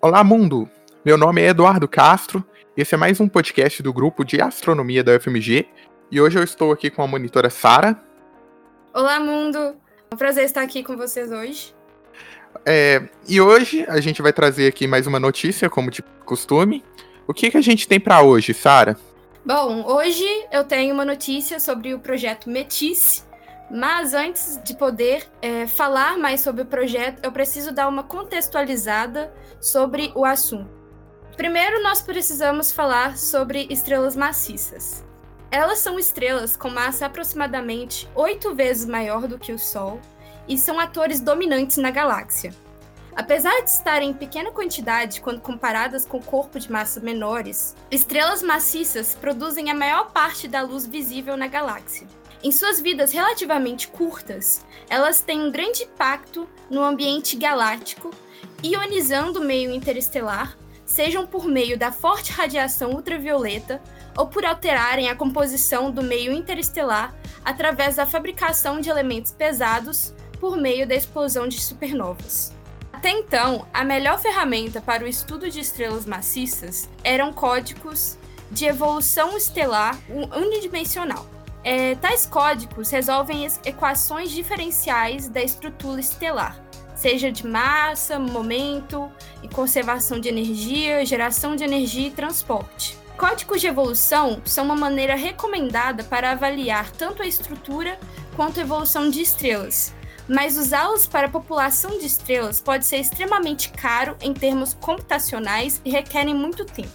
Olá, mundo! Meu nome é Eduardo Castro, esse é mais um podcast do grupo de astronomia da UFMG e hoje eu estou aqui com a monitora Sara. Olá, mundo! É um prazer estar aqui com vocês hoje. É, e hoje a gente vai trazer aqui mais uma notícia, como de costume. O que, que a gente tem para hoje, Sara? Bom, hoje eu tenho uma notícia sobre o projeto Metis, mas antes de poder é, falar mais sobre o projeto, eu preciso dar uma contextualizada sobre o assunto. Primeiro, nós precisamos falar sobre estrelas maciças. Elas são estrelas com massa aproximadamente oito vezes maior do que o Sol e são atores dominantes na galáxia. Apesar de estarem em pequena quantidade quando comparadas com corpo de massa menores, estrelas maciças produzem a maior parte da luz visível na galáxia. Em suas vidas relativamente curtas, elas têm um grande impacto no ambiente galáctico, ionizando o meio interestelar, sejam por meio da forte radiação ultravioleta ou por alterarem a composição do meio interestelar através da fabricação de elementos pesados por meio da explosão de supernovas. Até então, a melhor ferramenta para o estudo de estrelas maciças eram códigos de evolução estelar unidimensional. É, tais códigos resolvem equações diferenciais da estrutura estelar, seja de massa, momento e conservação de energia, geração de energia e transporte. Códigos de evolução são uma maneira recomendada para avaliar tanto a estrutura quanto a evolução de estrelas, mas usá-los para a população de estrelas pode ser extremamente caro em termos computacionais e requerem muito tempo.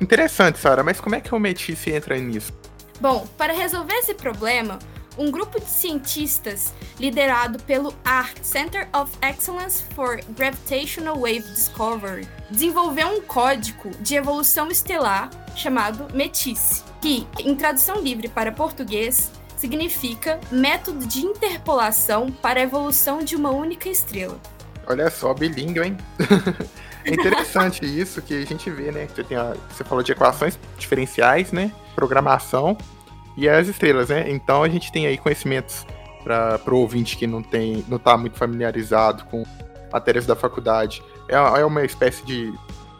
Interessante, Sara, mas como é que o Métis entra nisso? Bom, para resolver esse problema, um grupo de cientistas liderado pelo ARC Center of Excellence for Gravitational Wave Discovery desenvolveu um código de evolução estelar chamado METIS, que, em tradução livre para português, significa método de interpolação para a evolução de uma única estrela. Olha só, bilíngue, hein? é interessante isso que a gente vê, né? Você, tem a, você falou de equações diferenciais, né? Programação e as estrelas, né? Então a gente tem aí conhecimentos para o ouvinte que não tem, não está muito familiarizado com matérias da faculdade. É, é uma espécie de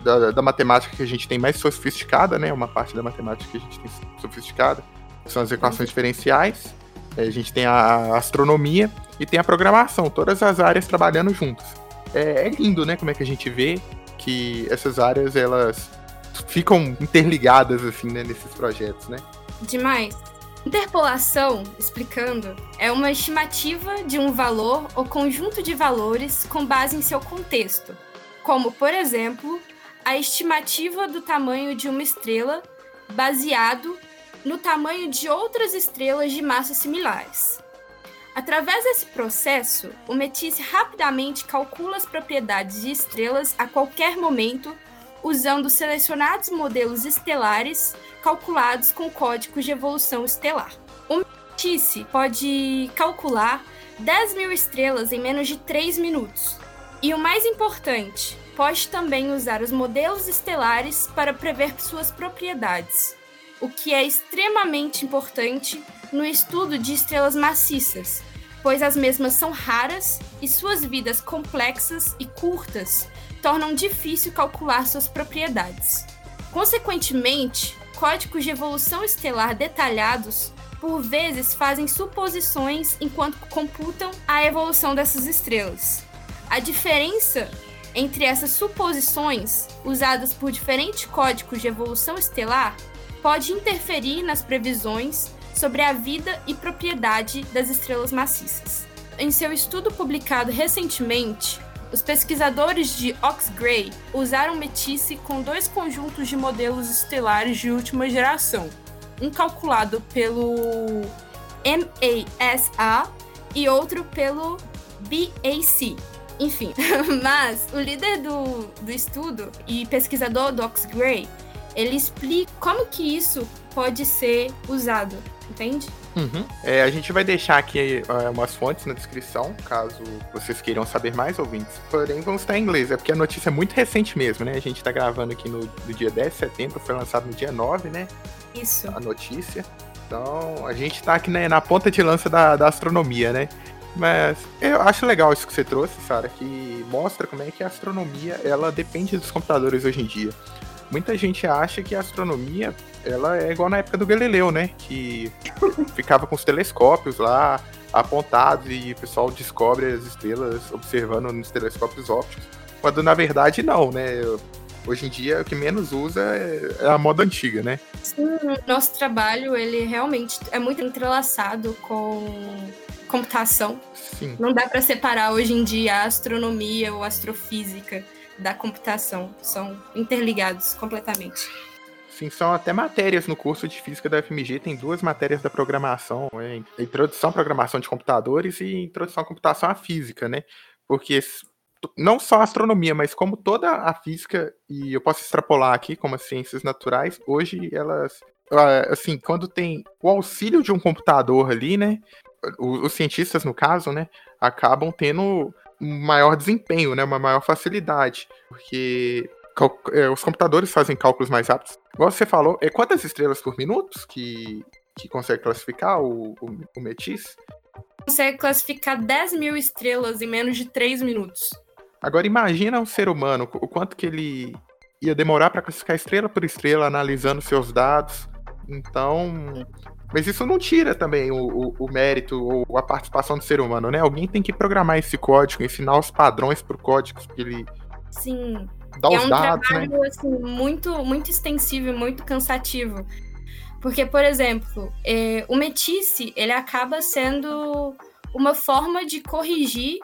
da, da, matemática que a gente tem mais sofisticada, né? Uma parte da matemática que a gente tem sofisticada são as equações diferenciais. A gente tem a astronomia e tem a programação, todas as áreas trabalhando juntas. É, é lindo, né? Como é que a gente vê que essas áreas elas ficam interligadas assim, né, nesses projetos, né? Demais. Interpolação, explicando, é uma estimativa de um valor ou conjunto de valores com base em seu contexto, como, por exemplo, a estimativa do tamanho de uma estrela baseado no tamanho de outras estrelas de massas similares. Através desse processo, o Métis rapidamente calcula as propriedades de estrelas a qualquer momento usando selecionados modelos estelares calculados com códigos de evolução estelar. O Métis pode calcular 10 mil estrelas em menos de 3 minutos. E o mais importante, pode também usar os modelos estelares para prever suas propriedades o que é extremamente importante no estudo de estrelas maciças, pois as mesmas são raras e suas vidas complexas e curtas tornam difícil calcular suas propriedades. Consequentemente, códigos de evolução estelar detalhados por vezes fazem suposições enquanto computam a evolução dessas estrelas. A diferença entre essas suposições, usadas por diferentes códigos de evolução estelar, pode interferir nas previsões sobre a vida e propriedade das estrelas maciças. Em seu estudo publicado recentemente, os pesquisadores de Ox-Gray usaram Métis com dois conjuntos de modelos estelares de última geração, um calculado pelo MASA e outro pelo BAC. Enfim, mas o líder do, do estudo e pesquisador do Ox-Gray ele explica como que isso pode ser usado, entende? Uhum. É, a gente vai deixar aqui uh, umas fontes na descrição, caso vocês queiram saber mais, ouvintes. Porém, vamos estar em inglês, é porque a notícia é muito recente mesmo, né? A gente está gravando aqui no, no, dia 10 de setembro, foi lançado no dia 9, né? Isso. A notícia. Então, a gente está aqui né, na ponta de lança da, da astronomia, né? Mas eu acho legal isso que você trouxe, Sara, que mostra como é que a astronomia ela depende dos computadores hoje em dia. Muita gente acha que a astronomia ela é igual na época do Galileu, né? Que ficava com os telescópios lá apontados e o pessoal descobre as estrelas observando nos telescópios ópticos. Quando na verdade não, né? Hoje em dia o que menos usa é a moda antiga, né? Sim, nosso trabalho ele realmente é muito entrelaçado com computação. Sim. Não dá para separar hoje em dia a astronomia ou astrofísica da computação. São interligados completamente. Sim, são até matérias no curso de física da FMG, tem duas matérias da programação, é, introdução à programação de computadores e introdução à computação à física, né? Porque não só a astronomia, mas como toda a física, e eu posso extrapolar aqui como as ciências naturais, hoje elas, assim, quando tem o auxílio de um computador ali, né? Os cientistas, no caso, né, acabam tendo um maior desempenho, né, uma maior facilidade, porque é, os computadores fazem cálculos mais rápidos. Igual você falou, é quantas estrelas por minuto que, que consegue classificar o, o, o Metis? Consegue classificar 10 mil estrelas em menos de 3 minutos. Agora imagina um ser humano, o quanto que ele ia demorar para classificar estrela por estrela, analisando seus dados. Então. Mas isso não tira também o, o, o mérito ou a participação do ser humano, né? Alguém tem que programar esse código, ensinar os padrões pro código que ele. Sim Dá é um dados, né? trabalho né? assim, muito, muito extensivo e muito cansativo. Porque, por exemplo, é, o Metice, ele acaba sendo uma forma de corrigir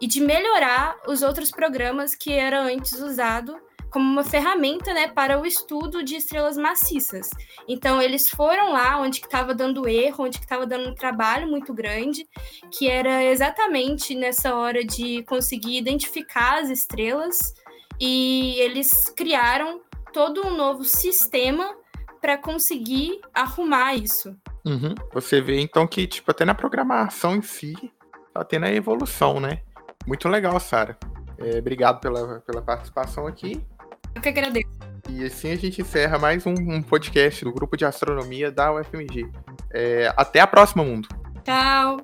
e de melhorar os outros programas que era antes usado como uma ferramenta né, para o estudo de estrelas maciças. Então, eles foram lá onde estava dando erro, onde estava dando um trabalho muito grande, que era exatamente nessa hora de conseguir identificar as estrelas e eles criaram todo um novo sistema para conseguir arrumar isso. Uhum. Você vê então que tipo até na programação em si tá tendo a evolução, né? Muito legal, Sara. É, obrigado pela, pela participação aqui. Eu que agradeço. E assim a gente encerra mais um, um podcast do grupo de astronomia da UFMG. É, até a próxima, mundo. Tchau.